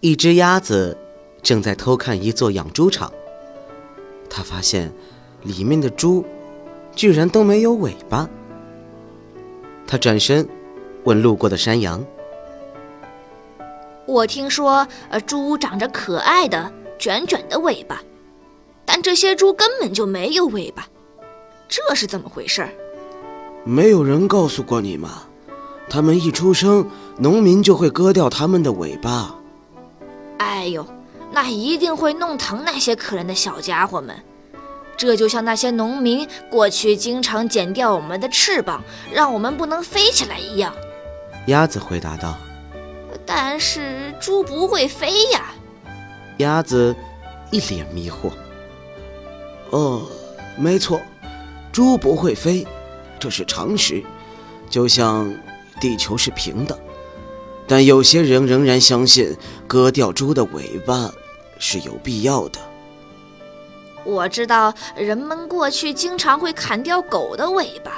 一只鸭子正在偷看一座养猪场，它发现里面的猪居然都没有尾巴。他转身问路过的山羊：“我听说，呃，猪长着可爱的卷卷的尾巴，但这些猪根本就没有尾巴，这是怎么回事？”没有人告诉过你吗？他们一出生，农民就会割掉他们的尾巴。哎呦，那一定会弄疼那些可怜的小家伙们。这就像那些农民过去经常剪掉我们的翅膀，让我们不能飞起来一样。鸭子回答道：“但是猪不会飞呀。”鸭子一脸迷惑。哦，没错，猪不会飞，这是常识。就像……地球是平的，但有些人仍然相信割掉猪的尾巴是有必要的。我知道人们过去经常会砍掉狗的尾巴，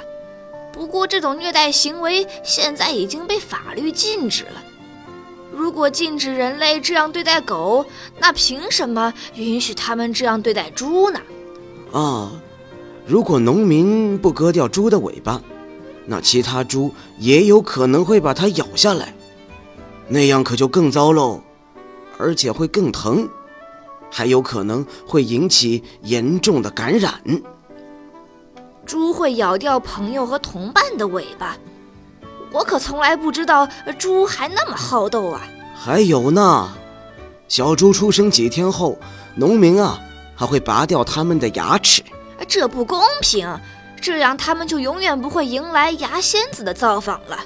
不过这种虐待行为现在已经被法律禁止了。如果禁止人类这样对待狗，那凭什么允许他们这样对待猪呢？啊，如果农民不割掉猪的尾巴。那其他猪也有可能会把它咬下来，那样可就更糟喽，而且会更疼，还有可能会引起严重的感染。猪会咬掉朋友和同伴的尾巴，我可从来不知道猪还那么好斗啊！还有呢，小猪出生几天后，农民啊还会拔掉它们的牙齿，这不公平。这样，它们就永远不会迎来牙仙子的造访了。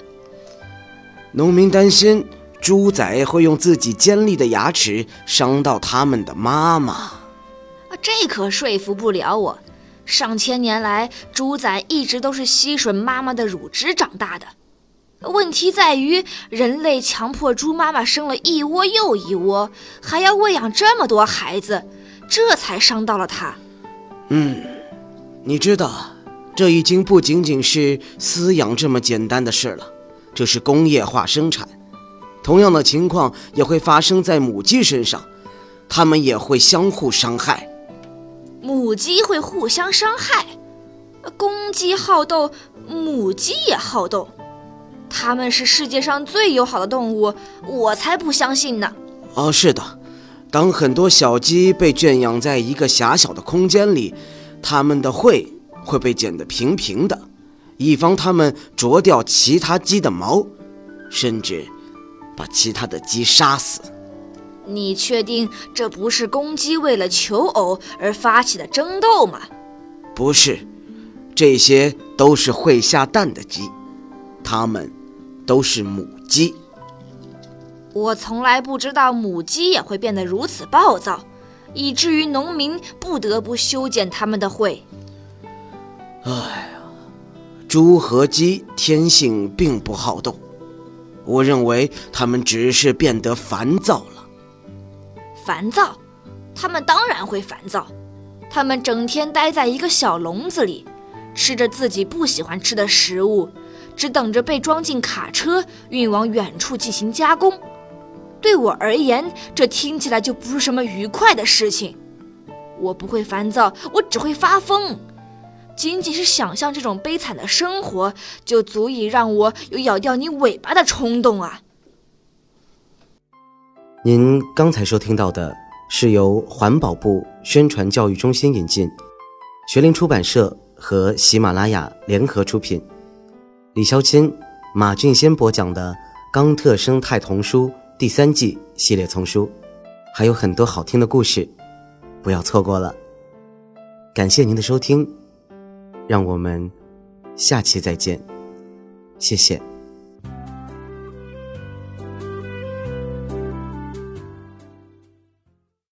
农民担心猪仔会用自己尖利的牙齿伤到他们的妈妈。啊，这可说服不了我。上千年来，猪仔一直都是吸吮妈妈的乳汁长大的。问题在于，人类强迫猪妈妈生了一窝又一窝，还要喂养这么多孩子，这才伤到了它。嗯，你知道。这已经不仅仅是饲养这么简单的事了，这是工业化生产。同样的情况也会发生在母鸡身上，它们也会相互伤害。母鸡会互相伤害？公鸡好斗，母鸡也好斗，它们是世界上最友好的动物，我才不相信呢。哦，是的，当很多小鸡被圈养在一个狭小的空间里，它们的喙。会被剪得平平的，以防它们啄掉其他鸡的毛，甚至把其他的鸡杀死。你确定这不是公鸡为了求偶而发起的争斗吗？不是，这些都是会下蛋的鸡，它们都是母鸡。我从来不知道母鸡也会变得如此暴躁，以至于农民不得不修剪它们的喙。哎呀，猪和鸡天性并不好斗，我认为他们只是变得烦躁了。烦躁？他们当然会烦躁。他们整天待在一个小笼子里，吃着自己不喜欢吃的食物，只等着被装进卡车运往远处进行加工。对我而言，这听起来就不是什么愉快的事情。我不会烦躁，我只会发疯。仅仅是想象这种悲惨的生活，就足以让我有咬掉你尾巴的冲动啊！您刚才收听到的是由环保部宣传教育中心引进，学林出版社和喜马拉雅联合出品，李潇钦、马俊先播讲的《冈特生态童书》第三季系列丛书，还有很多好听的故事，不要错过了。感谢您的收听。让我们下期再见，谢谢。